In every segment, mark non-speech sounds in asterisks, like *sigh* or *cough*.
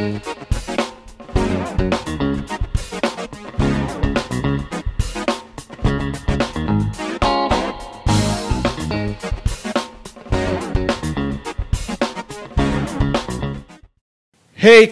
Hey,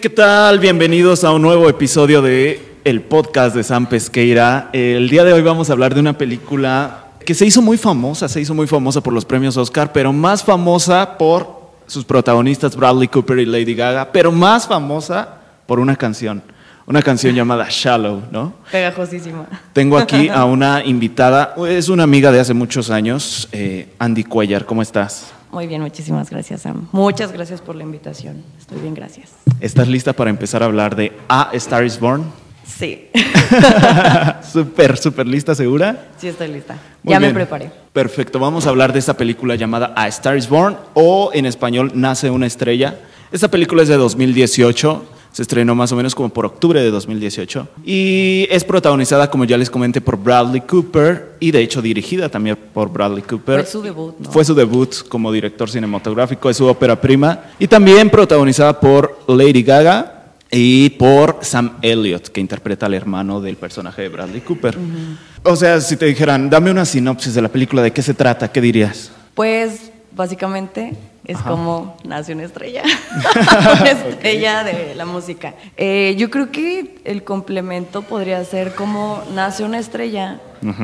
¿qué tal? Bienvenidos a un nuevo episodio de el podcast de Sam Pesqueira. El día de hoy vamos a hablar de una película que se hizo muy famosa, se hizo muy famosa por los premios Oscar, pero más famosa por sus protagonistas Bradley Cooper y Lady Gaga, pero más famosa por una canción, una canción llamada Shallow, ¿no? Pegajosísima. Tengo aquí a *laughs* una invitada, es una amiga de hace muchos años, eh, Andy Cuellar, ¿cómo estás? Muy bien, muchísimas gracias, Sam. Muchas gracias por la invitación. Estoy bien, gracias. ¿Estás lista para empezar a hablar de A Star is Born? Sí. *laughs* súper, súper lista, ¿segura? Sí, estoy lista. Muy ya bien. me preparé. Perfecto, vamos a hablar de esta película llamada A Star is Born o en español Nace una estrella. Esta película es de 2018, se estrenó más o menos como por octubre de 2018 y es protagonizada, como ya les comenté, por Bradley Cooper y de hecho dirigida también por Bradley Cooper. Fue su debut, ¿no? Fue su debut como director cinematográfico, es su ópera prima y también protagonizada por Lady Gaga y por Sam Elliott, que interpreta al hermano del personaje de Bradley Cooper. O sea, si te dijeran, dame una sinopsis de la película, ¿de qué se trata? ¿Qué dirías? Pues básicamente es Ajá. como nace una estrella, *laughs* una estrella de la música. Eh, yo creo que el complemento podría ser como nace una estrella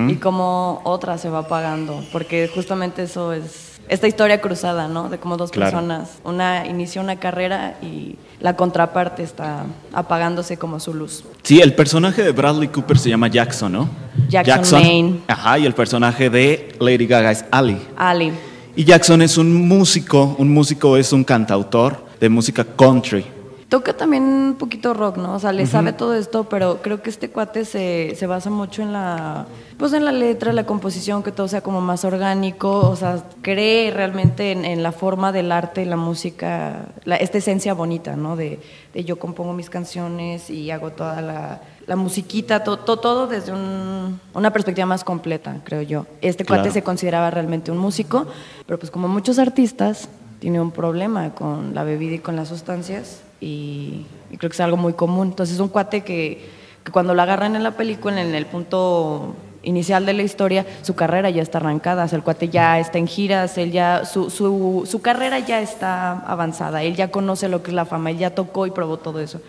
y como otra se va apagando, porque justamente eso es esta historia cruzada, ¿no? De como dos Claro. personas, una inicia una carrera y la contraparte está apagándose como su luz. Sí, el personaje de Bradley Cooper se llama Jackson, ¿no? Jackson Maine. Ajá, y el personaje de Lady Gaga es Ali. Ali. Y Jackson es un músico, un músico es un cantautor de música country. Toca también un poquito rock, ¿no? O sea, le sabe todo esto, pero creo que este cuate se, se basa mucho en la, pues en la letra, la composición, que todo sea como más orgánico, o sea, cree realmente en, en la forma del arte, la música, la- esta esencia bonita, ¿no? De, de yo compongo mis canciones y hago toda la, la musiquita, to- to- todo desde un- una perspectiva más completa, creo yo. Este cuate Claro. se consideraba realmente un músico, pero pues como muchos artistas, tiene un problema con la bebida y con las sustancias y, y creo que es algo muy común. Entonces un cuate que, que cuando lo agarran en la película, en el punto inicial de la historia, su carrera ya está arrancada, o sea, el cuate ya está en giras, él ya, su, su, su carrera ya está avanzada, él ya conoce lo que es la fama, él ya tocó y probó todo eso.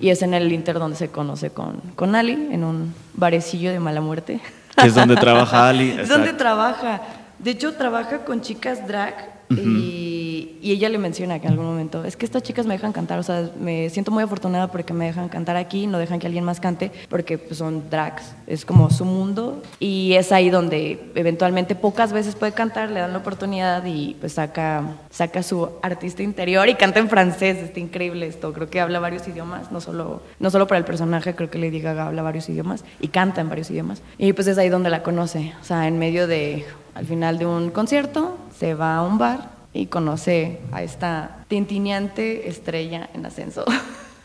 Y es en el Inter donde se conoce con, con Ali, en un barecillo de mala muerte. Que es donde trabaja *laughs* Ali. Es donde trabaja. De hecho, trabaja con chicas drag y, y ella le menciona que en algún momento, es que estas chicas me dejan cantar, o sea, me siento muy afortunada porque me dejan cantar aquí, no dejan que alguien más cante, porque pues, son drags, es como su mundo y es ahí donde eventualmente pocas veces puede cantar, le dan la oportunidad y pues saca, saca su artista interior y canta en francés, está increíble esto, creo que habla varios idiomas, no solo, no solo para el personaje, creo que Lady Gaga habla varios idiomas y canta en varios idiomas. Y pues es ahí donde la conoce, o sea, en medio de, al final de un concierto, se va a un bar y conoce a esta tintineante estrella en ascenso. *laughs*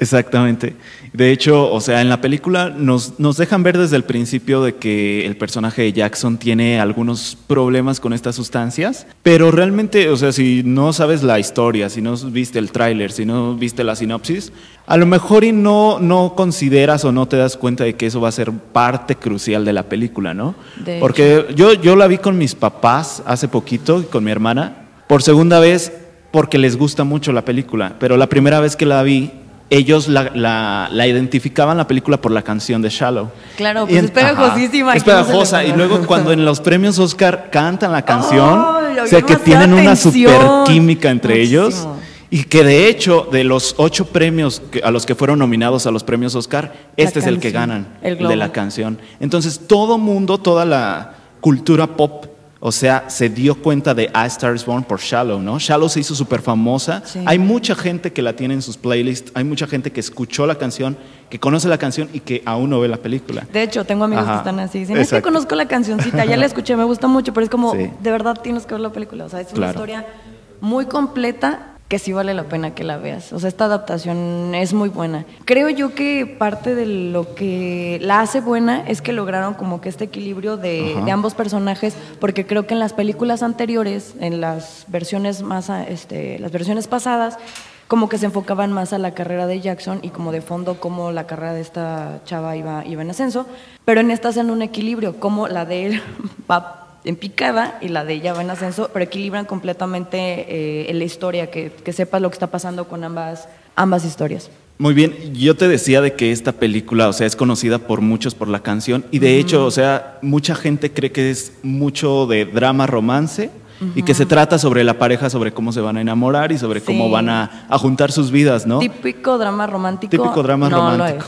Exactamente. De hecho, o sea, en la película nos, nos dejan ver desde el principio de que el personaje de Jackson tiene algunos problemas con estas sustancias, pero realmente, o sea, si no sabes la historia, si no viste el tráiler, si no viste la sinopsis, a lo mejor y no, no consideras o no te das cuenta de que eso va a ser parte crucial de la película, ¿no? De Porque yo, yo la vi con mis papás hace poquito, y con mi hermana, por segunda vez porque les gusta mucho la película, pero la primera vez que la vi, ellos la, la- la identificaban la película por la canción de Shallow. Claro, Y pues en- es pegajosísima. Es ¿quién no se le pegajosa. Y luego cuando en los premios Oscar cantan la canción, ¡Ay! o sea que tienen una super química entre ellos. Y que de hecho, de los ocho premios que- a los que fueron nominados a los premios Oscar, La este es el que ganan, el el de la canción. Entonces, todo mundo, toda la cultura pop, o sea, se dio cuenta de A Star is Born por Shallow, ¿no? Shallow se hizo súper famosa. Sí. Hay mucha gente que la tiene en sus playlists, hay mucha gente que escuchó la canción, que conoce la canción y que aún no ve la película. De hecho, tengo amigos Ajá. que están así. Dicen, es que Exacto. conozco la cancioncita, ya la escuché, me gusta mucho, pero es como, *laughs* Sí. de verdad tienes que ver la película. O sea, es una Claro. historia muy completa que sí vale la pena que la veas. O sea, esta adaptación es muy buena. Creo yo que parte de lo que la hace buena es que lograron como que este equilibrio de, ambos personajes, porque creo que en las películas anteriores, en las versiones más, este, las versiones pasadas, como que se enfocaban más a la carrera de Jackson y como de fondo como la carrera de esta chava iba, iba en ascenso, pero en esta hacen un equilibrio, como la de él *laughs* va en picada y la de ella va en ascenso, pero equilibran completamente eh, la historia, que, que sepas lo que está pasando con ambas, ambas historias. Muy bien, yo te decía de que esta película, o sea, es conocida por muchos por la canción y de hecho, o sea, mucha gente cree que es mucho de drama romance y que se trata sobre la pareja, sobre cómo se van a enamorar y sobre cómo van a, juntar sus vidas, ¿no? Típico drama romántico. Típico drama romántico.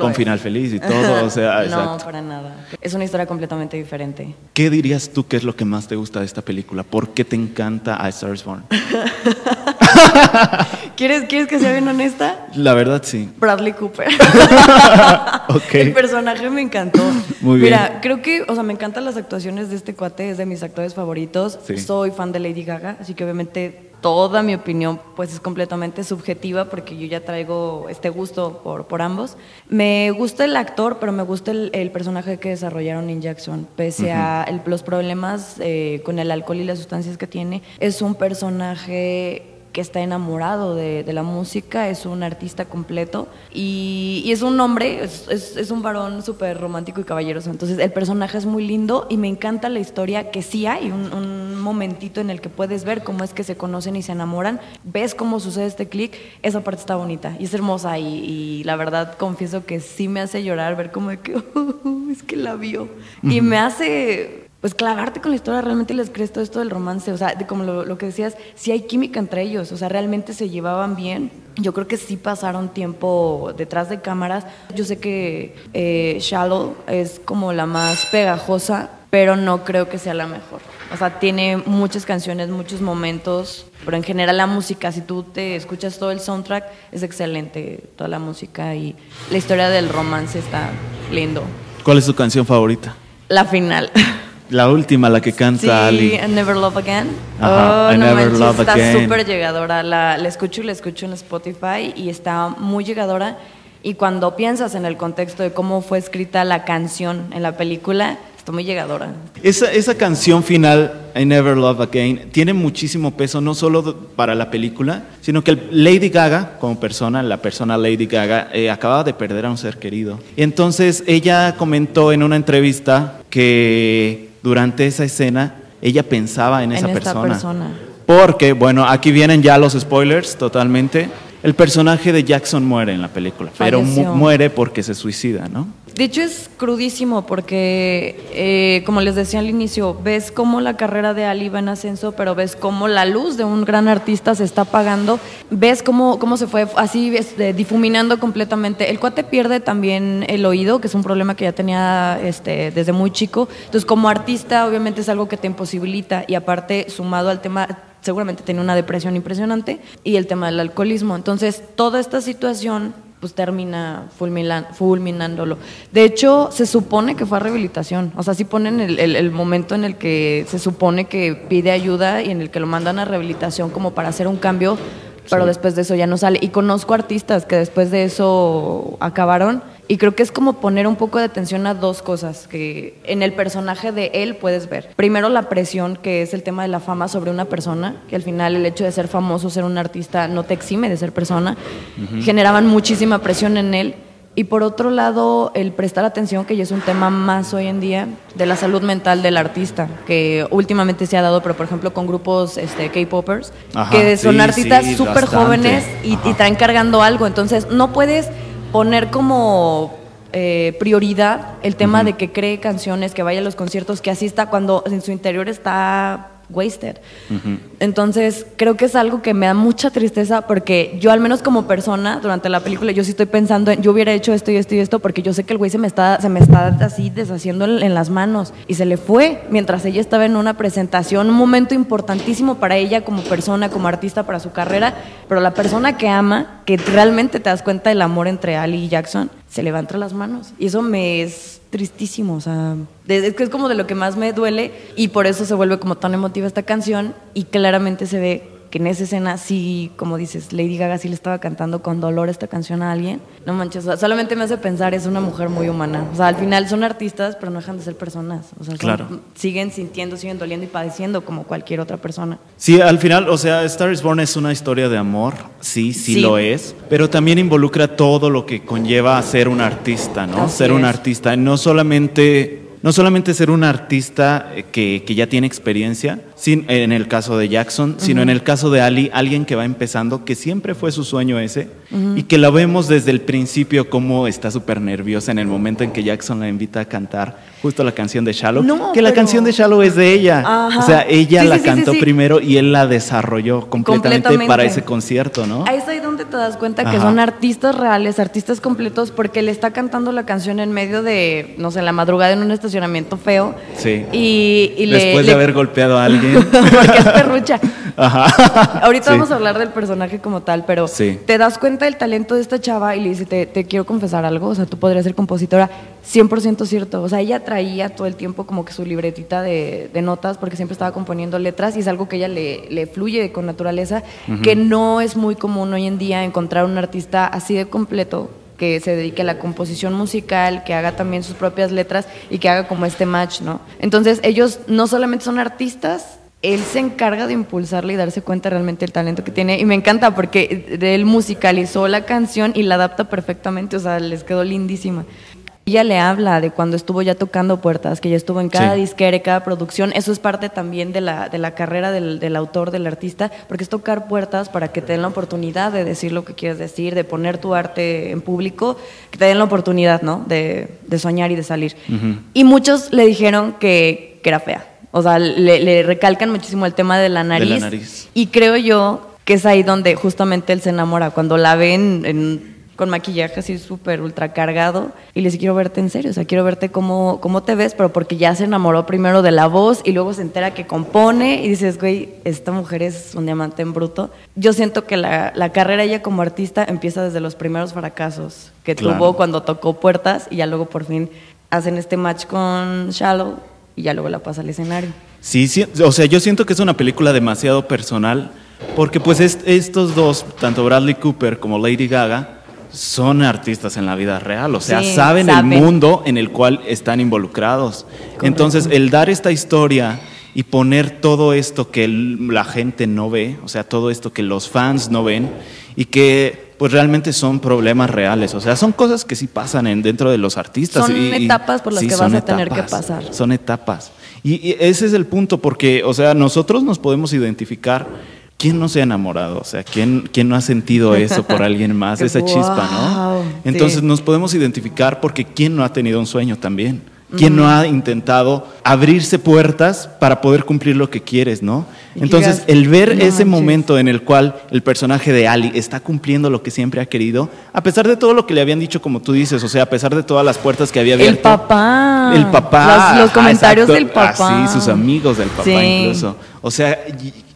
con final feliz y todo, o sea, *laughs* No, para nada. Es una historia completamente diferente. ¿Qué dirías tú que es lo que más te gusta de esta película? ¿Por qué te encanta A Star Born? *laughs* *laughs* ¿Quieres, ¿Quieres que sea bien honesta? La verdad, sí. Bradley Cooper. *laughs* El personaje me encantó. Muy bien. Mira, creo que, o sea, me encantan las actuaciones de este cuate, es de mis actores favoritos. Soy fan de Lady Gaga, así que obviamente toda mi opinión pues es completamente subjetiva porque yo ya traigo este gusto por, por ambos. Me gusta el actor, pero me gusta el, personaje que desarrollaron en Jackson. Pese a los problemas eh, con el alcohol y las sustancias que tiene, es un personaje que está enamorado de, la música, es un artista completo. Y, es un hombre, es, un varón súper romántico y caballeroso. Entonces el personaje es muy lindo y me encanta la historia que sí hay, un, momentito en el que puedes ver cómo es que se conocen y se enamoran, ves cómo sucede este clic, esa parte está bonita y es hermosa y, la verdad confieso que sí me hace llorar ver cómo es que, *laughs* es que la vio y me hace pues clavarte con la historia, realmente les crees todo esto del romance, o sea, de como lo, que decías, si hay química entre ellos, o sea, realmente se llevaban bien. Yo creo que sí pasaron tiempo detrás de cámaras. Yo sé que eh, Shallow es como la más pegajosa, pero no creo que sea la mejor. O sea, tiene muchas canciones, muchos momentos, pero en general la música, si tú te escuchas todo el soundtrack, es excelente toda la música y la historia del romance está lindo. ¿Cuál es tu canción favorita? La final. *laughs* La última, la que canta sí, Ali. I Never Love Again. Ajá, oh, I no Never Love está Again. Está súper llegadora. La, la escucho y la escucho en Spotify y está muy llegadora. Y cuando piensas en el contexto de cómo fue escrita la canción en la película, Está muy llegadora. Esa, esa canción final, I Never Love Again, tiene muchísimo peso, no solo para la película, sino que Lady Gaga, como persona, la persona Lady Gaga, eh, acababa de perder a un ser querido. Y entonces ella comentó en una entrevista que durante esa escena ella pensaba en esa persona. persona. Porque, bueno, aquí vienen ya los spoilers totalmente. El personaje de Jackson muere en la película, pero muere porque se suicida, ¿no? De hecho es crudísimo porque, eh, como les decía al inicio, ves cómo la carrera de Ali va en ascenso, pero ves cómo la luz de un gran artista se está apagando, ves cómo, cómo se fue así este, difuminando completamente. El cuate pierde también el oído, que es un problema que ya tenía este, desde muy chico. Entonces, como artista, obviamente es algo que te imposibilita y aparte, sumado al tema seguramente tenía una depresión impresionante y el tema del alcoholismo. Entonces, toda esta situación pues termina fulminándolo. De hecho, se supone que fue a rehabilitación. O sea, sí ponen el, momento en el que se supone que pide ayuda y en el que lo mandan a rehabilitación como para hacer un cambio, pero después de eso ya no sale. Y conozco artistas que después de eso acabaron y creo que es como poner un poco de atención a dos cosas que en el personaje de él puedes ver. Primero la presión, que es el tema de la fama sobre una persona, que al final el hecho de ser famoso, ser un artista, no te exime de ser persona. Generaban muchísima presión en él. Y por otro lado, el prestar atención, que ya es un tema más hoy en día, de la salud mental del artista, que últimamente se ha dado, pero por ejemplo con grupos este, K-Popers, que son artistas súper jóvenes y, y traen cargando algo. Entonces, no puedes poner como eh, prioridad el tema de que cree canciones, que vaya a los conciertos, que asista cuando en su interior está wasted. Entonces, creo que es algo que me da mucha tristeza porque yo al menos como persona durante la película yo sí estoy pensando en yo hubiera hecho esto y esto y esto porque yo sé que el güey se me está se me está así deshaciendo en, las manos y se le fue mientras ella estaba en una presentación, un momento importantísimo para ella como persona, como artista para su carrera, pero la persona que ama, que realmente te das cuenta del amor entre Ali y Jackson, se levanta las manos. Y eso me es tristísimo, o sea, es que es como de lo que más me duele y por eso se vuelve como tan emotiva esta canción y claramente se ve que en esa escena sí, como dices, Lady Gaga sí le estaba cantando con dolor esta canción a alguien. No manches, solamente me hace pensar, es una mujer muy humana. O sea, al final son artistas, pero no dejan de ser personas. O sea, son- Claro. siguen sintiendo, siguen doliendo y padeciendo como cualquier otra persona. Sí, al final, o sea, Star is Born es una historia de amor, sí, sí, Sí. lo es, pero también involucra todo lo que conlleva ser un artista, ¿no? Así ser un es. artista, no solamente, no solamente ser un artista eh, que, que ya tiene experiencia, sin, en el caso de Jackson, sino en el caso de Ali, alguien que va empezando, que siempre fue su sueño ese, y que la vemos desde el principio como está súper nerviosa en el momento en que Jackson la invita a cantar justo la canción de Shallow, No, que la pero- canción de Shallow es de ella, Ajá. o sea, ella Sí, la sí, cantó sí. primero y él la desarrolló completamente, Completamente. para ese concierto, ¿no? Ahí es ahí donde te das cuenta que Ajá. son artistas reales, artistas completos, porque le está cantando la canción en medio de, no sé, en la madrugada en un estacionamiento feo. Sí. Y, y le- Después le- de haber golpeado a alguien. *laughs* porque es perrucha. Ajá. Ahorita Sí. vamos a hablar del personaje como tal, pero Sí. te das cuenta del talento de esta chava y le dice, te, te quiero confesar algo, o sea, tú podrías ser compositora, 100% cierto. O sea, ella traía todo el tiempo como que su libretita de, de notas porque siempre estaba componiendo letras y es algo que ella le, le fluye con naturaleza, que no es muy común hoy en día encontrar un artista así de completo que se dedique a la composición musical, que haga también sus propias letras y que haga como este match, ¿no? Entonces, ellos no solamente son artistas, él se encarga de impulsarle y darse cuenta realmente del talento que tiene. Y me encanta porque él musicalizó la canción y la adapta perfectamente, o sea, les quedó lindísima. Ella le habla de cuando estuvo ya tocando puertas, que ya estuvo en cada Sí. disquera, cada producción. Eso es parte también de la, de la carrera del, del autor, del artista, porque es tocar puertas para que te den la oportunidad de decir lo que quieres decir, de poner tu arte en público, que te den la oportunidad, ¿no? De, de soñar y de salir. Y muchos le dijeron que, que era fea. O sea, le, le recalcan muchísimo el tema de la nariz. nariz. Y creo yo que es ahí donde justamente él se enamora, cuando la ven en- con maquillaje así súper ultra cargado y le dice, quiero verte en serio, o sea, quiero verte cómo, cómo te ves, pero porque ya se enamoró primero de la voz y luego se entera que compone y dices, güey, esta mujer es un diamante en bruto. Yo siento que la, la carrera ella como artista empieza desde los primeros fracasos que Claro. tuvo cuando tocó puertas y ya luego por fin hacen este match con Shallow y ya luego la pasa al escenario. Sí, sí, o sea, yo siento que es una película demasiado personal, porque pues est- estos dos, tanto Bradley Cooper como Lady Gaga, son artistas en la vida real, o sea, Sí, saben, saben. el mundo en el cual están involucrados. Entonces, el dar esta historia y poner todo esto que la gente no ve, o sea, todo esto que los fans no ven y que pues realmente son problemas reales, o sea, son cosas que sí pasan en, dentro de los artistas. Son y- etapas por las sí, que vas a tener que pasar. Son etapas. Y, y ese es el punto, porque, o sea, nosotros nos podemos identificar. ¿Quién no se ha enamorado? O sea, ¿quién, quién no ha sentido eso por alguien más? *laughs* Esa chispa, ¿no? Entonces sí. nos podemos identificar porque ¿quién no ha tenido un sueño también? ¿Quién no ha intentado abrirse puertas para poder cumplir lo que quieres, no? Entonces, el ver "No ese manches". momento en el cual el personaje de Ali está cumpliendo lo que siempre ha querido, a pesar de todo lo que le habían dicho, como tú dices, o sea, a pesar de todas las puertas que había El abierto. papá. El papá. Los, los ajá, comentarios del papá. Ah, sí, sus amigos del papá Sí. incluso. O sea,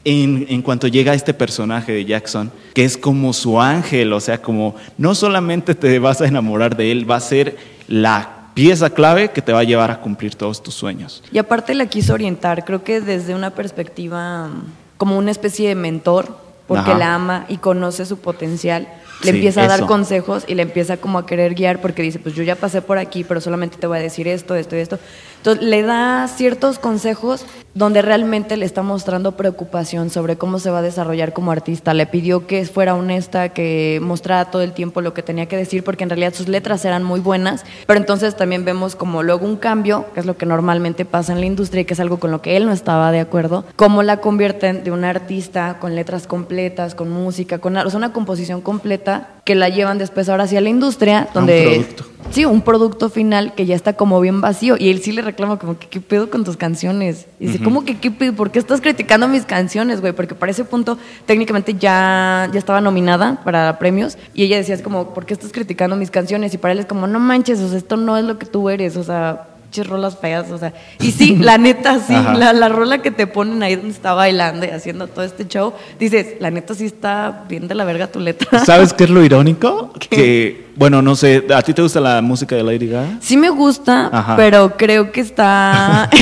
en, en cuanto llega este personaje de Jackson, que es como su ángel, o sea, como no solamente te vas a enamorar de él, va a ser la pieza clave que te va a llevar a cumplir todos tus sueños. Y aparte la quiso orientar, creo que desde una perspectiva mm, como una especie de mentor, porque Ajá. la ama y conoce su potencial. Le Sí, empieza a dar consejos y le empieza como a querer guiar porque dice, pues yo ya pasé por aquí, pero solamente te voy a decir esto, esto y esto. Entonces le da ciertos consejos donde realmente le está mostrando preocupación sobre cómo se va a desarrollar como artista. Le pidió que fuera honesta, que mostrara todo el tiempo lo que tenía que decir, porque en realidad sus letras eran muy buenas, pero entonces también vemos como luego un cambio, que es lo que normalmente pasa en la industria y que es algo con lo que él no estaba de acuerdo, cómo la convierten de una artista con letras completas, con música, con o sea, una composición completa que la llevan después ahora hacia la industria, A un donde producto. Sí, un producto final que ya está como bien vacío. Y él sí le reclama como que qué pedo con tus canciones. Y dice, ¿cómo que qué pedo? ¿Por qué estás criticando mis canciones, güey? Porque para ese punto técnicamente ya, ya estaba nominada para premios. Y ella decía, es como, ¿por qué estás criticando mis canciones? Y para él es como, no manches, o sea, esto no es lo que tú eres. O sea, rolas feas, o sea. Y sí, la neta, sí, la, la rola que te ponen ahí donde está bailando y haciendo todo este show, dices, la neta sí está bien de la verga tu letra. ¿Sabes qué es lo irónico? *laughs* ¿Qué? Que Bueno, no sé, ¿a ti te gusta la música de Lady Gaga? Sí me gusta, pero creo que está... *laughs*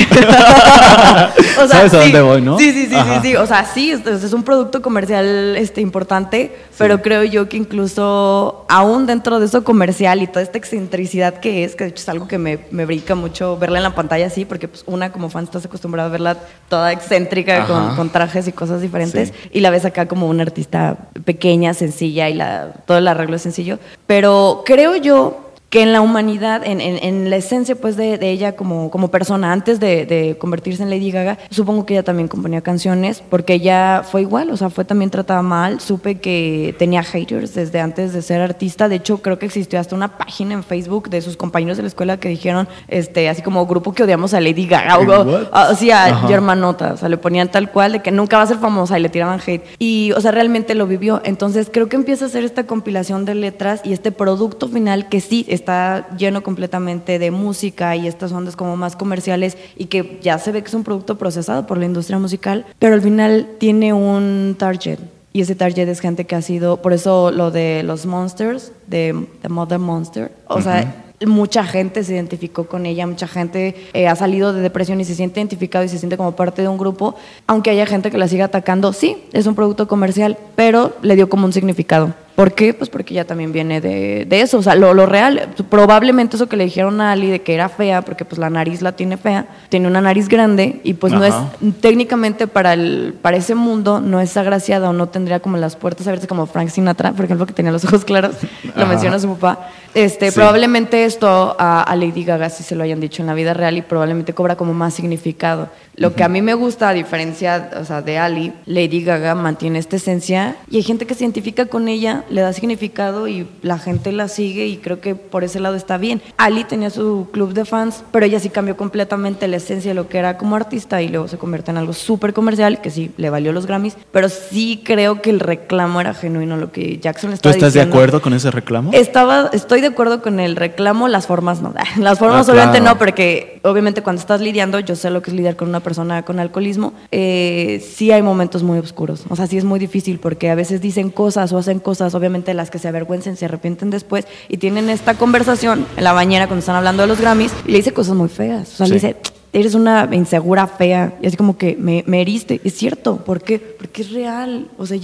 *laughs* o sea, ¿Sabes a dónde voy, no? Sí, sí, sí, sí, sí, O sea, sí, es, un producto comercial este, importante, pero creo yo que incluso aún dentro de eso comercial y toda esta excentricidad que es, que de hecho es algo que me, me brinca mucho verla en la pantalla así, porque pues una como fan estás acostumbrada a verla toda excéntrica con, con, trajes y cosas diferentes, y la ves acá como una artista pequeña, sencilla y la, todo el arreglo es sencillo, pero creo yo que en la humanidad, en, en, la esencia pues de, de, ella como, como persona, antes de, de, convertirse en Lady Gaga, supongo que ella también componía canciones, porque ella fue igual, o sea, fue también tratada mal, supe que tenía haters desde antes de ser artista, de hecho creo que existió hasta una página en Facebook de sus compañeros de la escuela que dijeron, este, así como grupo que odiamos a Lady Gaga, o, así a Germanota, o sea, le ponían tal cual de que nunca va a ser famosa y le tiraban hate, y o sea, realmente lo vivió, entonces creo que empieza a hacer esta compilación de letras y este producto final que sí, está lleno completamente de música y estas ondas como más comerciales y que ya se ve que es un producto procesado por la industria musical, pero al final tiene un target. Y ese target es gente que ha sido, por eso lo de los Monsters, de The Mother Monster, o sea, mucha gente se identificó con ella, mucha gente eh, ha salido de depresión y se siente identificado y se siente como parte de un grupo, aunque haya gente que la siga atacando, sí, es un producto comercial, pero le dio como un significado. ¿Por qué? Pues porque ya también viene de, eso, o sea, lo, real, probablemente eso que le dijeron a Ali de que era fea, porque pues la nariz la tiene fea, tiene una nariz grande y pues no es, técnicamente para, el, para ese mundo no es agraciada o no tendría como las puertas abiertas como Frank Sinatra, por ejemplo, que tenía los ojos claros, lo menciona su papá. Este, Probablemente esto a, a, Lady Gaga sí se lo hayan dicho en la vida real y probablemente cobra como más significado. Lo que a mí me gusta, a diferencia o sea, de Ali, Lady Gaga mantiene esta esencia y hay gente que se identifica con ella, le da significado y la gente la sigue y creo que por ese lado está bien. Ali tenía su club de fans, pero ella sí cambió completamente la esencia de lo que era como artista y luego se convierte en algo súper comercial, que sí, le valió los Grammys, pero sí creo que el reclamo era genuino, lo que Jackson estaba ¿Tú estás de acuerdo con ese reclamo? Estaba, estoy de acuerdo con el reclamo, las formas no. *laughs* Las formas ah, obviamente no, porque obviamente cuando estás lidiando, yo sé lo que es lidiar con una persona con alcoholismo, eh, sí hay momentos muy oscuros. O sea, sí es muy difícil porque a veces dicen cosas o hacen cosas, obviamente las que se avergüencen, se arrepienten después y tienen esta conversación en la mañana cuando están hablando de los Grammys y le dice cosas muy feas. O sea, le dice, eres una insegura fea. Y así como que me, me heriste. Es cierto. ¿Por qué? Porque es real. O sea,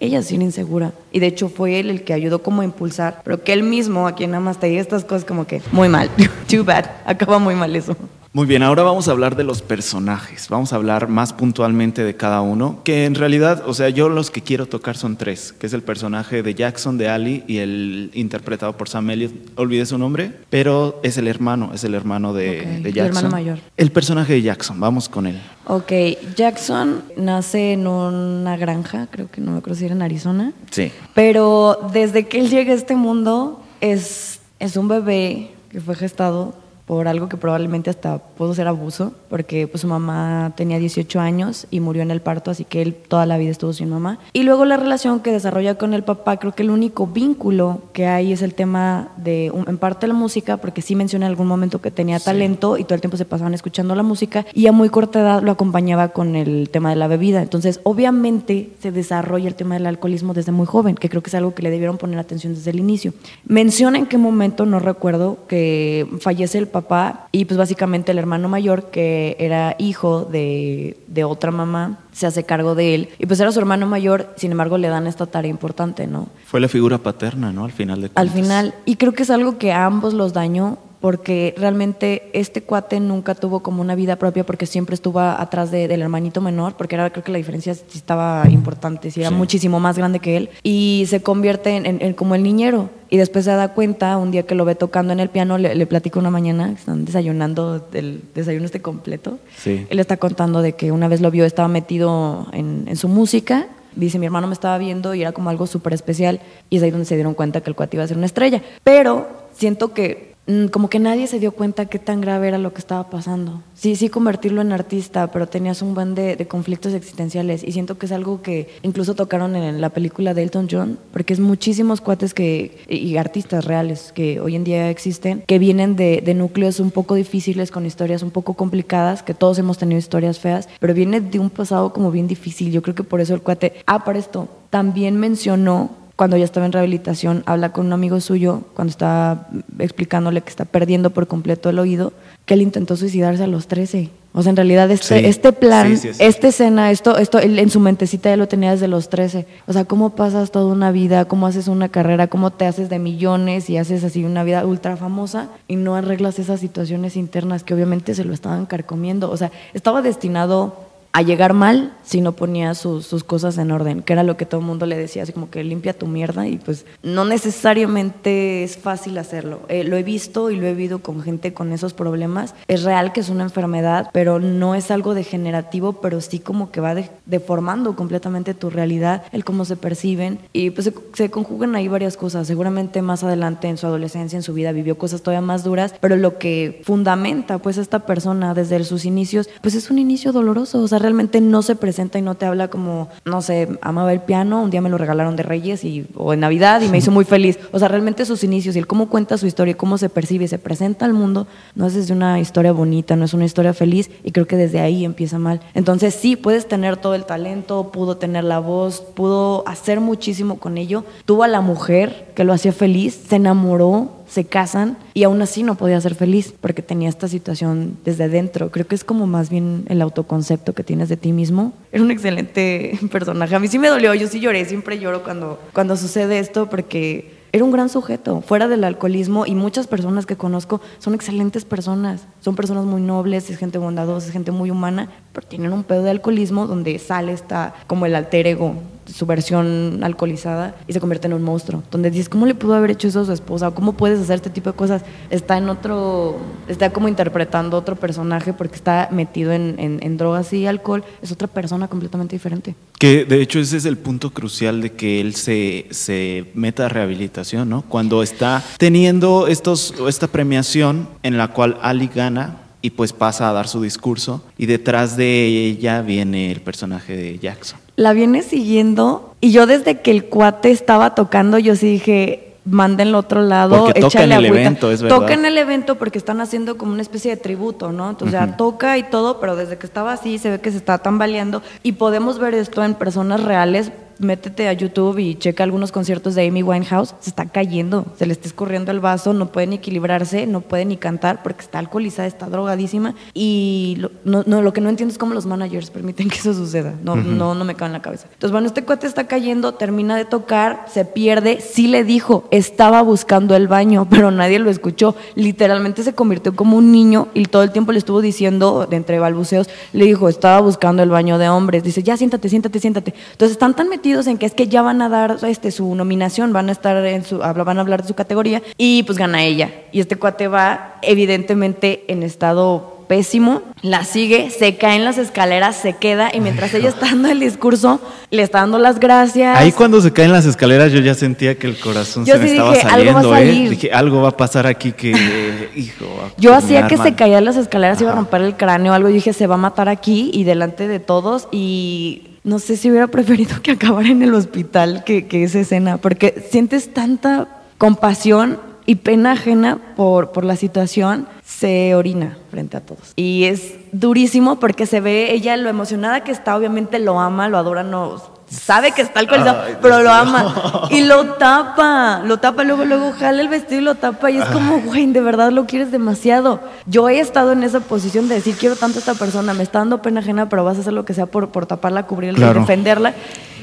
ella sí era insegura. Y de hecho fue él el que ayudó como a impulsar, pero que él mismo, a quien nada más te estas cosas como que muy mal, *laughs* too bad, acaba muy mal eso. Muy bien, ahora vamos a hablar de los personajes, vamos a hablar más puntualmente de cada uno, que en realidad, o sea, yo los que quiero tocar son tres, que es el personaje de Jackson, de Ali, y el interpretado por Sam Elliott, olvidé su nombre, pero es el hermano, es el hermano de, de Jackson. El hermano mayor. El personaje de Jackson, vamos con él. Ok, Jackson nace en una granja, creo que no me acuerdo si era en Arizona. Sí. Pero desde que él llega a este mundo, es, es un bebé que fue gestado por algo que probablemente hasta pudo ser abuso, porque pues su mamá tenía 18 años y murió en el parto, así que él toda la vida estuvo sin mamá. Y luego la relación que desarrolla con el papá, creo que el único vínculo que hay es el tema de, en parte la música, porque sí menciona en algún momento que tenía talento y todo el tiempo se pasaban escuchando la música y a muy corta edad lo acompañaba con el tema de la bebida. Entonces, obviamente se desarrolla el tema del alcoholismo desde muy joven, que creo que es algo que le debieron poner atención desde el inicio. Menciona en qué momento, no recuerdo, que fallece el papá papá y pues básicamente el hermano mayor, que era hijo de, de otra mamá, se hace cargo de él. Y pues era su hermano mayor, sin embargo le dan esta tarea importante, ¿no? Fue la figura paterna, ¿no? Al final de cuentas. Al final, y creo que es algo que a ambos los dañó porque realmente este cuate nunca tuvo como una vida propia porque siempre estuvo atrás del hermanito menor, porque era creo que la diferencia estaba importante, si era muchísimo más grande que él, y se convierte en, como el niñero. Y después se da cuenta, un día que lo ve tocando en el piano, le, le platico una mañana, están desayunando, el desayuno este completo. Sí. Él está contando de que una vez lo vio, estaba metido en, en su música dice, mi hermano me estaba viendo y era como algo súper especial y es ahí donde se dieron cuenta que el cuate iba a ser una estrella. Pero siento que como que nadie se dio cuenta qué tan grave era lo que estaba pasando. Sí, sí convertirlo en artista, pero tenías un buen de, conflictos existenciales y siento que es algo que incluso tocaron en la película de Elton John, porque es muchísimos cuates que, y artistas reales que hoy en día existen, que vienen de, de núcleos un poco difíciles, con historias un poco complicadas, que todos hemos tenido historias feas, pero viene de un pasado como bien difícil. Yo creo que por eso el cuate, ah, para esto, también mencionó cuando ya estaba en rehabilitación, habla con un amigo suyo cuando está explicándole que está perdiendo por completo el oído, que él intentó suicidarse a los 13. O sea, en realidad este, Sí. este plan, Sí, sí, sí. esta escena, esto, esto él en su mentecita ya lo tenía desde los 13. O sea, cómo pasas toda una vida, cómo haces una carrera, cómo te haces de millones y haces así una vida ultra famosa y no arreglas esas situaciones internas que obviamente se lo estaban carcomiendo. O sea, estaba destinado a llegar mal si no ponía sus, sus cosas en orden, que era lo que todo el mundo le decía, así como que limpia tu mierda y pues no necesariamente es fácil hacerlo. Eh, lo he visto y lo he vivido con gente con esos problemas. Es real que es una enfermedad, pero no es algo degenerativo, pero sí como que va de- deformando completamente tu realidad, el cómo se perciben y pues se, se conjugan ahí varias cosas. Seguramente más adelante en su adolescencia, en su vida, vivió cosas todavía más duras, pero lo que fundamenta pues a esta persona desde sus inicios, pues es un inicio doloroso, o sea, realmente no se presenta y no te habla como, no sé, amaba el piano, un día me lo regalaron de Reyes y, o en Navidad y me hizo muy *laughs* feliz. O sea, realmente sus inicios y el cómo cuenta su historia y cómo se percibe y se presenta al mundo, no es desde una historia bonita, no es una historia feliz y creo que desde ahí empieza mal. Entonces sí, puedes tener todo el talento, pudo tener la voz, pudo hacer muchísimo con ello, tuvo a la mujer que lo hacía feliz, se enamoró, se casan y aún así no podía ser feliz porque tenía esta situación desde dentro. Creo que es como más bien el autoconcepto que tienes de ti mismo. Era un excelente *laughs* personaje. A mí sí me dolió, yo sí lloré, siempre lloro cuando, cuando sucede esto porque era un gran sujeto, fuera del alcoholismo y muchas personas que conozco son excelentes personas, son personas muy nobles, es gente bondadosa, es gente muy humana, pero tienen un pedo de alcoholismo donde sale esta como el alter ego, su versión alcoholizada y se convierte en un monstruo, donde dices, ¿cómo le pudo haber hecho eso a su esposa? ¿Cómo puedes hacer este tipo de cosas? Está en otro, está como interpretando otro personaje porque está metido en, en- en drogas y alcohol, es otra persona completamente diferente. Que de hecho ese es el punto crucial de que él se, se meta a rehabilitación, ¿no? Cuando está teniendo estos, esta premiación en la cual Ali gana y pues pasa a dar su discurso y detrás de ella viene el personaje de Jackson. La viene siguiendo y yo desde que el cuate estaba tocando, yo sí dije, mándenlo a otro lado, Porque toca échale en el agüita". evento, es verdad. Toca en el evento porque están haciendo como una especie de tributo, ¿no? Entonces ya toca y todo, pero desde que estaba así se ve que se está tambaleando y podemos ver esto en personas reales. Métete a YouTube y checa algunos conciertos de Amy Winehouse, se está cayendo, se le está escurriendo el vaso, no puede ni equilibrarse, no puede ni cantar porque está alcoholizada, está drogadísima y lo, no, no, lo que no entiendo es cómo los managers permiten *laughs* que eso suceda, no, no, no me cabe en la cabeza. Entonces, bueno, este cuate está cayendo, termina de tocar, se pierde, sí le dijo, estaba buscando el baño, *laughs* pero nadie lo escuchó, literalmente se convirtió como un niño y todo el tiempo le estuvo diciendo, de entre balbuceos, le dijo, estaba buscando el baño de hombres, dice, ya siéntate, siéntate, siéntate. Entonces están tan metidos en que es que ya van a dar este, su nominación, van a estar en su, van a hablar de su categoría y pues gana ella. Y este cuate va evidentemente en estado pésimo, la sigue, se cae en las escaleras, se queda y mientras ella está dando el discurso, le está dando las gracias. Ahí cuando se caen las escaleras yo ya sentía que el corazón Yo se me sí estaba dije, algo va a saliendo, ¿eh? salir. Dije, algo va a pasar aquí que, *laughs* hijo. Yo hacía que se mal". caía en las escaleras, iba a Ajá. romper el cráneo o algo. Yo dije, se va a matar aquí y delante de todos. Y no sé si hubiera *laughs* preferido que acabara en el hospital que, que esa escena, porque sientes tanta compasión y pena ajena por, por la situación, se orina frente a todos. Y es durísimo porque se ve ella lo emocionada que está, obviamente lo ama, lo adora, no sabe que está alcoholizado, Ay, pero lo ama. Y lo tapa, lo tapa, luego, luego jala el vestido y lo tapa. Y es como, güey, de verdad lo quieres demasiado. Yo he estado en esa posición de decir, quiero tanto a esta persona, me está dando pena ajena, pero vas a hacer lo que sea por, por taparla, cubrirla Claro. y defenderla.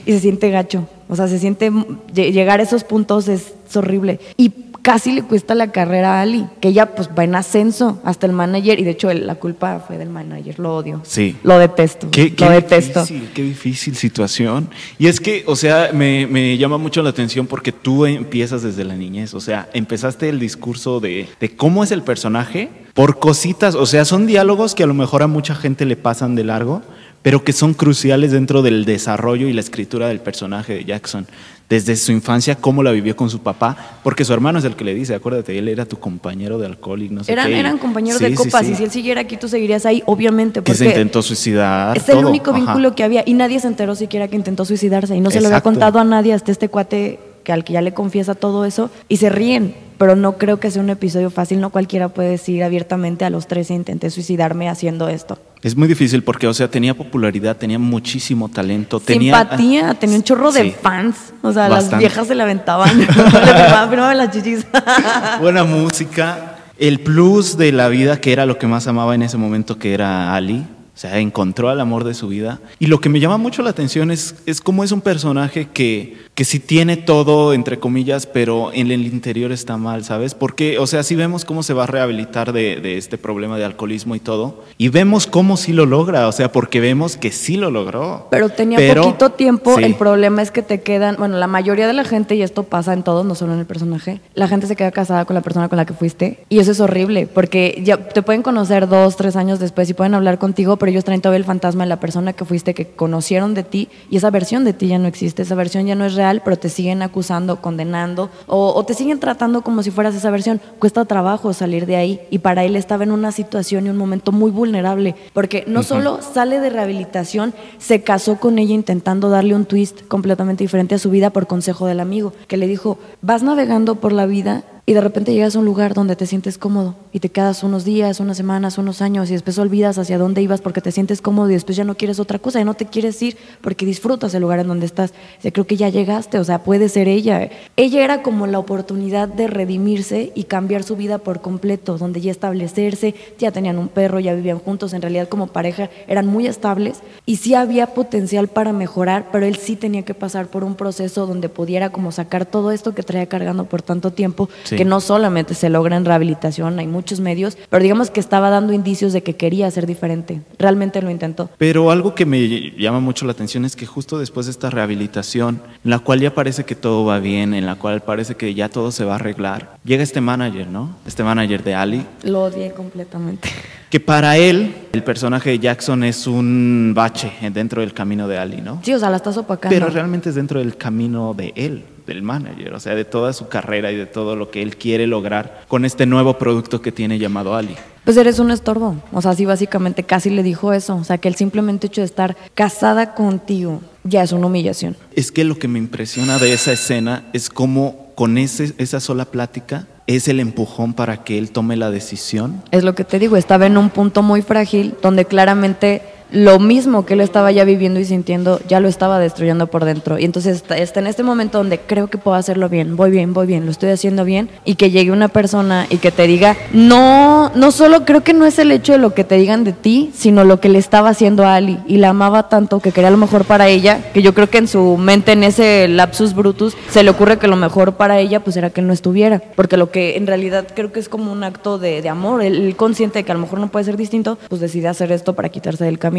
Y se siente gacho. O sea, se siente, lle- llegar a esos puntos es, es horrible. Y casi le cuesta la carrera a Ali, que ella pues va en ascenso hasta el manager. Y de hecho, la culpa fue del manager, lo odio. Sí. Lo detesto. Qué, lo detesto. difícil, qué difícil situación. Y es que, o sea, me, me llama mucho la atención porque tú empiezas desde la niñez. O sea, empezaste el discurso de, de cómo es el personaje por cositas. O sea, son diálogos que a lo mejor a mucha gente le pasan de largo, pero que son cruciales dentro del desarrollo y la escritura del personaje de Jackson. Desde su infancia, cómo la vivió con su papá, porque su hermano es el que le dice, acuérdate, él era tu compañero de alcohol y no sé Eran, qué. eran compañeros Sí, de copas sí. y si él siguiera aquí tú seguirías ahí, obviamente. que se porque intentó suicidar. Es el único Ajá. vínculo que había y nadie se enteró siquiera que intentó suicidarse y no se lo había contado a nadie hasta este cuate que al que ya le confiesa todo eso y se ríen. pero no creo que sea un episodio fácil, no cualquiera puede decir abiertamente a los 13 intenté suicidarme haciendo esto. Es muy difícil porque, o sea, tenía popularidad, tenía muchísimo talento, tenía... Simpatía, tenía un chorro de Sí. fans, o sea, Bastante. las viejas se la aventaban, *laughs* le firmaban las chichis. *laughs* Buena música. El plus de la vida, que era lo que más amaba en ese momento, que era Ali. O sea, encontró al amor de su vida. Y lo que me llama mucho la atención es, es cómo es un personaje que, que sí tiene todo, entre comillas, pero en el interior está mal, ¿sabes? Porque, o sea, sí vemos cómo se va a rehabilitar de, de este problema de alcoholismo y todo. Y vemos cómo sí lo logra, o sea, porque vemos que sí lo logró. Pero tenía Pero- poquito tiempo, sí. el problema es que te quedan, bueno, la mayoría de la gente, y esto pasa en todos, no solo en el personaje, la gente se queda casada con la persona con la que fuiste, y eso es horrible, porque ya te pueden conocer dos, tres años después y pueden hablar contigo, pero ellos traen todavía el fantasma de la persona que fuiste, que conocieron de ti, y esa versión de ti ya no existe, esa versión ya no es real, pero te siguen acusando, condenando, o, o te siguen tratando como si fueras esa versión. Cuesta trabajo salir de ahí, y para él estaba en una situación y un momento muy vulnerable, porque no solo sale de rehabilitación, se casó con ella intentando darle un twist completamente diferente a su vida por consejo del amigo, que le dijo, vas navegando por la vida y de repente llegas a un lugar donde te sientes cómodo y te quedas unos días, unas semanas, unos años y después olvidas hacia dónde ibas porque te sientes cómodo y después ya no quieres otra cosa, ya no te quieres ir porque disfrutas el lugar en donde estás. O creo que ya llegaste, o sea, puede ser ella. Ella era como la oportunidad de redimirse y cambiar su vida por completo, donde ya establecerse, ya tenían un perro, ya vivían juntos, en realidad como pareja eran muy estables y sí había potencial para mejorar, pero él sí tenía que pasar por un proceso donde pudiera como sacar todo esto que traía cargando por tanto tiempo, Sí. Que no solamente se logra en rehabilitación, hay muchos medios, pero digamos que estaba dando indicios de que quería ser diferente. Realmente lo intentó. Pero algo que me llama mucho la atención es que justo después de esta rehabilitación, en la cual ya parece que todo va bien, en la cual parece que ya todo se va a arreglar, llega este manager, ¿no? Este manager de Ali, Lo odié completamente. *laughs* que para él el personaje de Jackson es un bache dentro del camino de Ali, ¿no? Sí, o sea, la estás opacando. Pero realmente es dentro del camino de él, del manager, o sea, de toda su carrera y de todo lo que él quiere lograr con este nuevo producto que tiene llamado Ali. Pues eres un estorbo. O sea, sí, básicamente casi le dijo eso. O sea, que el simplemente hecho de estar casada contigo ya es una humillación. Es que lo que me impresiona de esa escena es cómo con ese, esa sola plática es el empujón para que él tome la decisión. Es lo que te digo, estaba en un punto muy frágil donde claramente lo mismo que él estaba ya viviendo y sintiendo ya lo estaba destruyendo por dentro. Y entonces está, está en este momento donde creo que puedo hacerlo bien, voy bien, voy bien, lo estoy haciendo bien y que llegue una persona y que te diga, no, no solo creo que no es el hecho de lo que te digan de ti, sino lo que le estaba haciendo a Ali y la amaba tanto que quería lo mejor para ella, que yo creo que en su mente en ese lapsus brutus se le ocurre que lo mejor para ella pues era que no estuviera, porque lo que en realidad creo que es como un acto de, de amor, él, él consciente de que a lo mejor no puede ser distinto, pues decide hacer esto para quitarse del camino.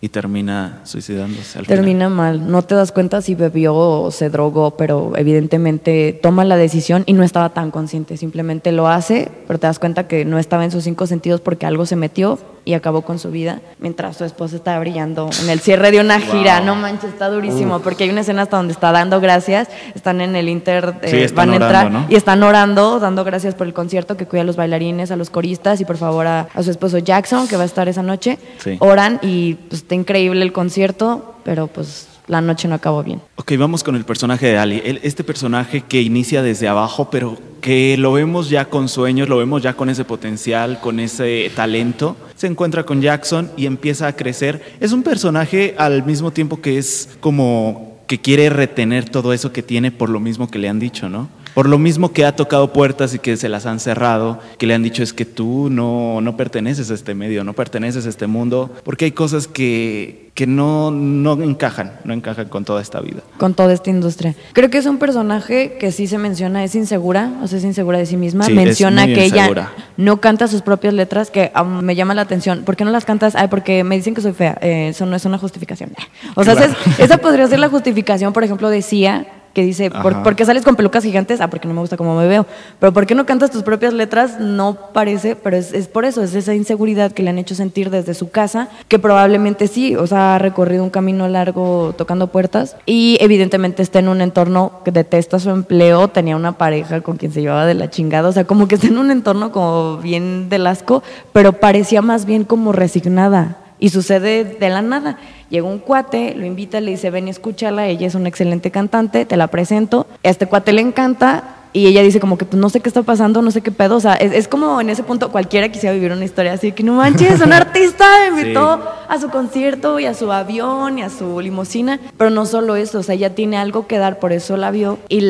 Y termina suicidándose al final. Termina mal, no te das cuenta si bebió o se drogó, pero evidentemente toma la decisión y no estaba tan consciente, simplemente lo hace, pero te das cuenta que no estaba en sus cinco sentidos porque algo se metió y acabó con su vida, mientras su esposa estaba brillando en el cierre de una gira, no manches, está durísimo, porque hay una escena hasta donde está dando gracias, están en el Inter, eh, Sí, van a entrar orando, ¿no? y están orando, dando gracias por el concierto, que cuida a los bailarines, a los coristas y por favor a, a su esposo Jackson, que va a estar esa noche. Sí. Oran y pues está increíble el concierto, pero pues la noche no acabó bien. Ok, vamos con el personaje de Ali. Él- este personaje que inicia desde abajo, pero que lo vemos ya con sueños, lo vemos ya con ese potencial, con ese talento. Se encuentra con Jackson y empieza a crecer. Es un personaje al mismo tiempo que es como que quiere retener todo eso que tiene por lo mismo que le han dicho, ¿no? Por lo mismo que ha tocado puertas y que se las han cerrado, que le han dicho es que tú no, no perteneces a este medio, no perteneces a este mundo, porque hay cosas que, que no, no encajan, no encajan con toda esta vida. Con toda esta industria. Creo que es un personaje que sí se menciona, es insegura, o sea, es insegura de sí misma. Sí, menciona que insegura. ella no canta sus propias letras, que me llama la atención. ¿Por qué no las cantas? Ay, porque me dicen que soy fea. Eh, eso no es una justificación. *laughs* O sea, Claro. esa, es- esa podría ser la justificación, por ejemplo, de Sia, que dice, ¿por, qué sales con pelucas gigantes? Ah, porque no me gusta cómo me veo. Pero ¿por qué no cantas tus propias letras? No parece, pero es, es por eso, es esa inseguridad que le han hecho sentir desde su casa, que probablemente sí, o sea, ha recorrido un camino largo tocando puertas y evidentemente está en un entorno que detesta su empleo, tenía una pareja con quien se llevaba de la chingada, o sea, como que está en un entorno como bien del asco, pero parecía más bien como resignada. Y sucede de la nada. Llega un cuate, lo invita, le dice, ven y escúchala, ella es una excelente cantante, te la presento. A este cuate le encanta y ella dice como que pues no sé qué está pasando, no sé qué pedo, o sea, es, es como en ese punto cualquiera quisiera vivir una historia así, que no manches, un *laughs* artista me invitó a su concierto y a su avión y a su limusina, pero no solo eso, o sea, ella tiene algo que dar, por eso la vio y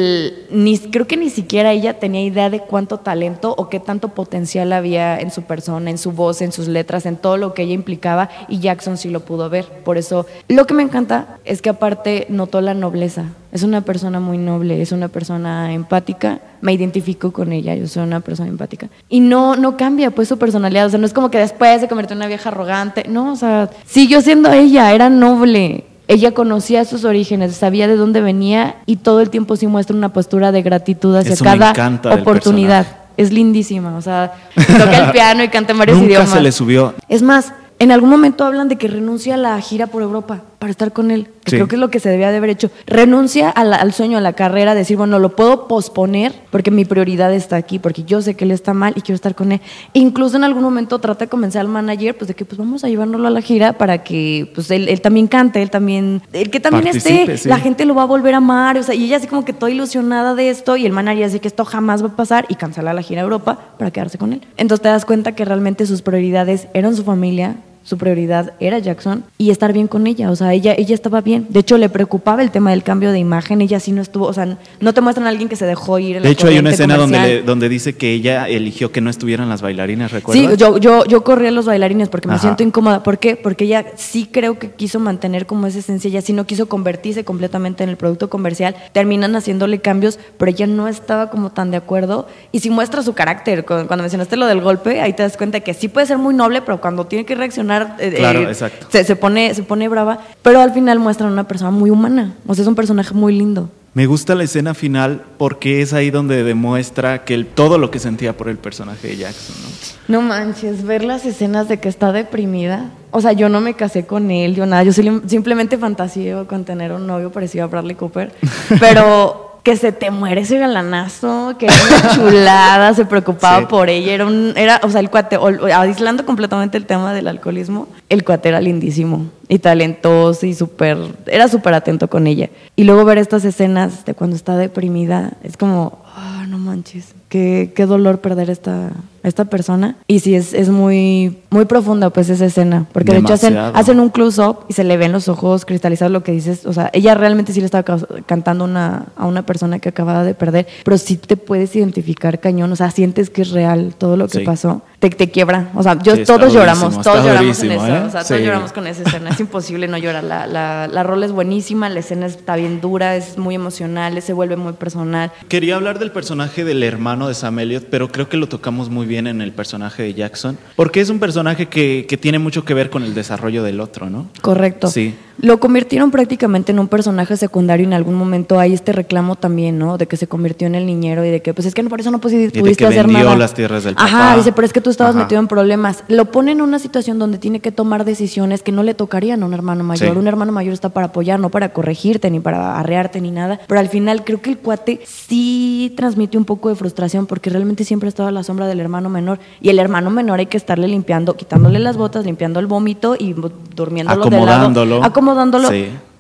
ni, creo que ni siquiera ella tenía idea de cuánto talento o qué tanto potencial había en su persona, en su voz, en sus letras, en todo lo que ella implicaba y Jackson sí lo pudo ver, por eso lo que me encanta es que aparte notó la nobleza, es una persona muy noble, es una persona empática, me identifico con ella, yo soy una persona empática. Y no, no cambia pues su personalidad, o sea, no es como que después se convirtió en una vieja arrogante, no, o sea, siguió siendo ella, era noble. Ella conocía sus orígenes, sabía de dónde venía y todo el tiempo sí muestra una postura de gratitud hacia cada oportunidad. Es lindísima, o sea, toca el piano y canta en varios Nunca idiomas. se le subió. Es más, en algún momento hablan de que renuncia a la gira por Europa para estar con él, que creo que es lo que se debía de haber hecho. Renuncia al sueño, a la carrera, decir, bueno, lo puedo posponer porque mi prioridad está aquí, porque yo sé que él está mal y quiero estar con él. Incluso en algún momento trata de convencer al manager, pues de que pues vamos a llevárnoslo a la gira para que pues él, también cante, él también, el que también esté, la gente lo va a volver a amar, o sea, y ella así como que toda ilusionada de esto y el manager así que esto jamás va a pasar y cancela la gira a Europa para quedarse con él. Entonces te das cuenta que realmente sus prioridades eran su familia, su prioridad era Jackson y estar bien con ella, o sea, ella, ella estaba bien. De hecho, le preocupaba el tema del cambio de imagen, ella sí no estuvo, o sea, no te muestran a alguien que se dejó ir. de hecho, hay una escena donde, donde dice que ella eligió que no estuvieran las bailarinas, ¿recuerdas? Sí, yo, yo, yo corrí a los bailarines porque me siento incómoda. ¿Por qué? Porque ella sí creo que quiso mantener como esa esencia, ella sí no quiso convertirse completamente en el producto comercial, terminan haciéndole cambios, pero ella no estaba como tan de acuerdo y sí muestra su carácter. Cuando mencionaste lo del golpe, ahí te das cuenta que sí puede ser muy noble, pero cuando tiene que reaccionar... Eh, claro, eh, exacto. Se, pone, se pone brava, pero al final muestran una persona muy humana. O sea, es un personaje muy lindo. Me gusta la escena final porque es ahí donde demuestra que todo lo que sentía por el personaje de Jackson, ¿no? No manches, ver las escenas de que está deprimida. O sea, yo no me casé con él, yo nada, yo simplemente fantaseo con tener un novio parecido a Bradley Cooper, *laughs* pero que se te muere ese galanazo, que era una *laughs* chulada, se preocupaba por ella, era un, era, o sea, el cuate, aislando completamente el tema del alcoholismo, el cuate era lindísimo y talentoso y súper, era súper atento con ella. Y luego ver estas escenas de cuando está deprimida, es como, oh, no manches, qué, qué dolor perder esta, esta persona. Y sí, es, es muy, muy profunda pues esa escena, porque de hecho hacen, hacen un close-up y se le ven los ojos cristalizados lo que dices, o sea, ella realmente sí le estaba cantando una, a una persona que acababa de perder, pero sí te puedes identificar cañón, o sea, sientes que es real todo lo que pasó. Te, te, quiebra, o sea, yo, todos lloramos, todos lloramos en eso, ¿eh? o sea, todos lloramos con esa escena, es imposible no llorar, la, la, la rola es buenísima, la escena está bien dura, es muy emocional, se vuelve muy personal. Quería hablar del personaje del hermano de Sam Elliott, pero creo que lo tocamos muy bien en el personaje de Jackson, porque es un personaje que, que, tiene mucho que ver con el desarrollo del otro, ¿no? Correcto. Sí. Lo convirtieron prácticamente en un personaje secundario y en algún momento hay este reclamo también, ¿no? De que se convirtió en el niñero y de que, pues es que por eso no pudiste, y hacer nada. las tierras del papá. Ajá, dice, pero es que tú estabas metido en problemas. Lo pone en una situación donde tiene que tomar decisiones que no le tocarían a un hermano mayor. Un hermano mayor está para apoyar, no para corregirte, ni para arrearte, ni nada. Pero al final creo que el cuate sí transmite un poco de frustración porque realmente siempre ha estado a la sombra del hermano menor. Y el hermano menor hay que estarle limpiando, quitándole las botas, limpiando el vómito y durmiéndolo de lado. Acomodándolo.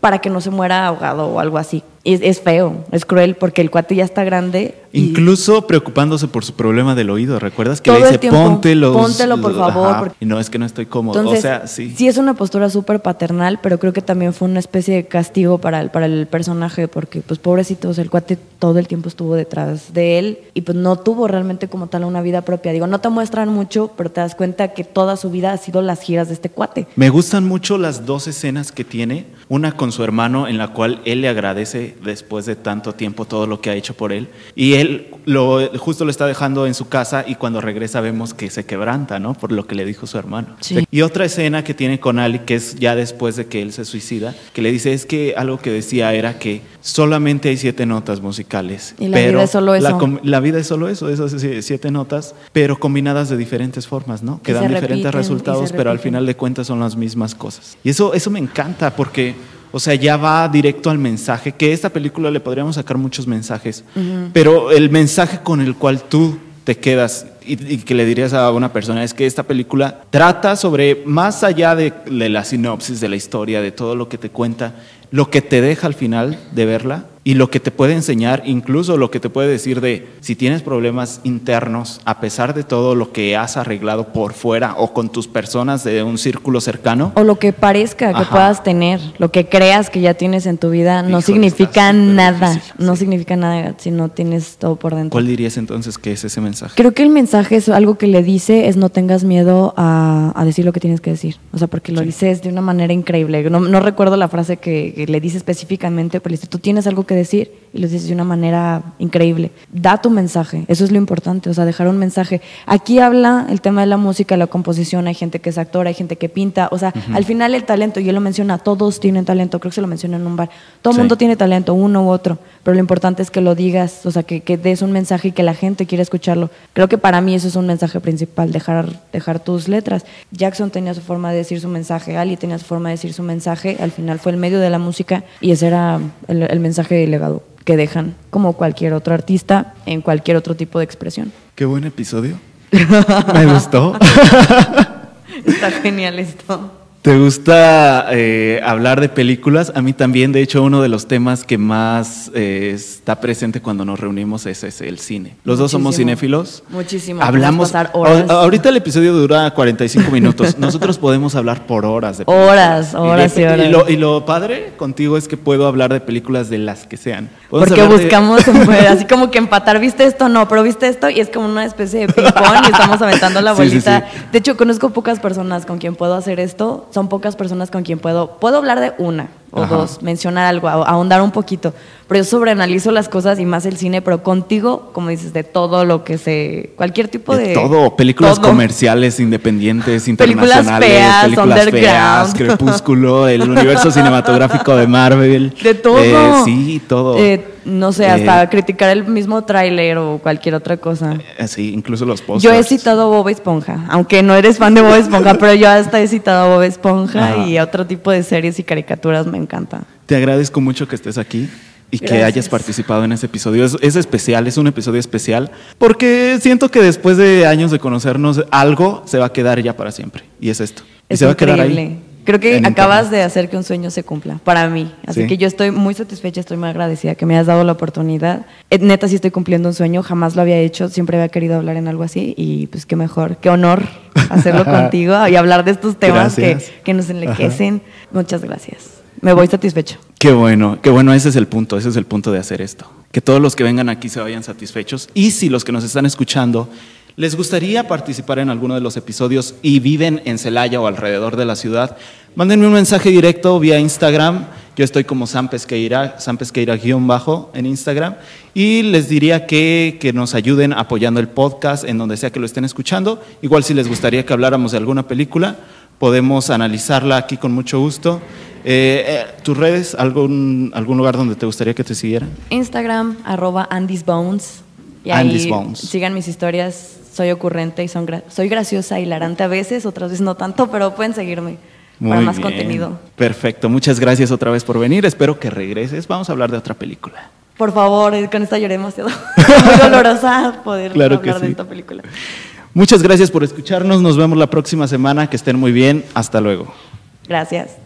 Para que no se muera ahogado o algo así es, feo, es cruel, porque el cuate ya está grande. Incluso preocupándose por su problema del oído, ¿recuerdas? Que le dice, póntelo. Póntelo, por favor. Y no, es que no estoy cómodo. o sea, sí. Sí es una postura súper paternal, pero creo que también fue una especie de castigo para el, para el personaje, porque pues pobrecitos, el cuate todo el tiempo estuvo detrás de él y pues no tuvo realmente como tal una vida propia. Digo, no te muestran mucho, pero te das cuenta que toda su vida ha sido las giras de este cuate. Me gustan mucho las dos escenas que tiene, una con su hermano en la cual él le agradece después de tanto tiempo todo lo que ha hecho por él. Y él lo, justo lo está dejando en su casa y cuando regresa vemos que se quebranta, ¿no? Por lo que le dijo su hermano. Y otra escena que tiene con Ali, que es ya después de que él se suicida, que le dice es que algo que decía era que solamente hay siete notas musicales. Y la pero vida es solo eso. La, vida es solo eso, esas siete notas, pero combinadas de diferentes formas, ¿no? Que dan diferentes resultados, pero al final de cuentas son las mismas cosas. Y eso, eso me encanta porque o sea, ya va directo al mensaje, que esta película le podríamos sacar muchos mensajes, pero el mensaje con el cual tú te quedas y, que le dirías a una persona es que esta película trata sobre, más allá de, la sinopsis, de la historia, de todo lo que te cuenta, lo que te deja al final de verla y lo que te puede enseñar, incluso lo que te puede decir de si tienes problemas internos, a pesar de todo lo que has arreglado por fuera o con tus personas de un círculo cercano. O lo que parezca que Ajá. puedas tener, lo que creas que ya tienes en tu vida, no Híjole, significa está súper nada. difícil, No sí. significa nada si no tienes todo por dentro. ¿Cuál dirías entonces que es ese mensaje? Creo que el mensaje es algo que le dice es no tengas miedo a, a decir lo que tienes que decir. O sea, porque lo dices de una manera increíble. No, no recuerdo la frase que, que le dice específicamente, pero le dice, tú tienes algo que decir y lo dices de una manera increíble. Da tu mensaje, eso es lo importante, o sea, dejar un mensaje. Aquí habla el tema de la música, la composición, hay gente que es actor, hay gente que pinta, o sea, al final el talento, y él lo menciona, todos tienen talento, creo que se lo menciona en un bar, todo el Sí. mundo tiene talento, uno u otro, pero lo importante es que lo digas, o sea, que, que des un mensaje y que la gente quiera escucharlo. Creo que para mí eso es un mensaje principal, dejar, dejar tus letras. Jackson tenía su forma de decir su mensaje, Ali tenía su forma de decir su mensaje, al final fue el medio de la música y ese era el, el mensaje legado que dejan, como cualquier otro artista en cualquier otro tipo de expresión. Qué buen episodio. *laughs* Me gustó. Está genial esto. ¿Te gusta eh, hablar de películas? A mí también, de hecho, uno de los temas que más eh, está presente cuando nos reunimos es, ese, el cine. Los dos somos cinéfilos. Muchísimo. Hablamos. Pasar horas. ahorita el episodio dura 45 minutos. Nosotros podemos hablar por horas de Horas, películas. horas de- y horas. lo, y lo padre contigo es que puedo hablar de películas de las que sean. Porque de- buscamos pues, *laughs* así como que empatar, ¿viste esto? No, pero ¿viste esto? Y es como una especie de ping-pong y estamos aventando la *laughs* Sí, sí, bolita. sí. De hecho, conozco pocas personas con quien puedo hacer esto. Son pocas personas con quien puedo... Puedo hablar de una o Ajá. dos, mencionar algo, ahondar un poquito. Pero yo sobreanalizo las cosas y más el cine, pero contigo, como dices, de todo lo que se... Cualquier tipo de... de todo, películas todo. comerciales, independientes, *laughs* Películas internacionales, feas, películas feas. Crepúsculo, el universo *laughs* cinematográfico de Marvel. De todo. Eh, sí, todo. Eh, no sé, hasta Eh, criticar el mismo tráiler o cualquier otra cosa. eh, sí, incluso los posters. Yo he citado a Bob Esponja, aunque no eres fan de Bob Esponja, pero yo hasta he citado a Bob Esponja Ajá. y otro tipo de series y caricaturas me encanta. Te agradezco mucho que estés aquí y que hayas participado en este episodio. Es, es especial, es un episodio especial, porque siento que después de años de conocernos, algo se va a quedar ya para siempre. Y es esto. Y Es se va a quedar increíble. ahí. Creo que acabas internet. de hacer que un sueño se cumpla, para mí. Así Sí. que yo estoy muy satisfecha, estoy muy agradecida que me hayas dado la oportunidad. Eh, Neta, sí estoy cumpliendo un sueño, jamás lo había hecho, siempre había querido hablar en algo así y pues qué mejor, qué honor *laughs* hacerlo contigo y hablar de estos temas que, que nos enriquecen. Muchas gracias. Me voy satisfecho. Qué bueno, qué bueno, ese es el punto, ese es el punto de hacer esto. Que todos los que vengan aquí se vayan satisfechos y si los que nos están escuchando les gustaría participar en alguno de los episodios y viven en Celaya o alrededor de la ciudad, mándenme un mensaje directo vía Instagram. Yo estoy como Sam Pesqueira, Sam Pesqueira guion bajo en Instagram y les diría que, que nos ayuden apoyando el podcast en donde sea que lo estén escuchando. Igual si les gustaría que habláramos de alguna película, podemos analizarla aquí con mucho gusto. Eh, eh, ¿Tus redes? ¿Algún, ¿Algún lugar donde te gustaría que te siguieran? Instagram, arroba Andy's Bones. Y Andy's ahí Bones. sigan mis historias. Soy ocurrente y son gra- soy graciosa, hilarante a veces, otras veces no tanto, pero pueden seguirme para más bien. contenido. Perfecto, muchas gracias otra vez por venir. Espero que regreses. Vamos a hablar de otra película. Por favor, con esta lloré demasiado. *laughs* Muy dolorosa poder Claro que hablar de esta película. Muchas gracias por escucharnos. Nos vemos la próxima semana. Que estén muy bien. Hasta luego. Gracias.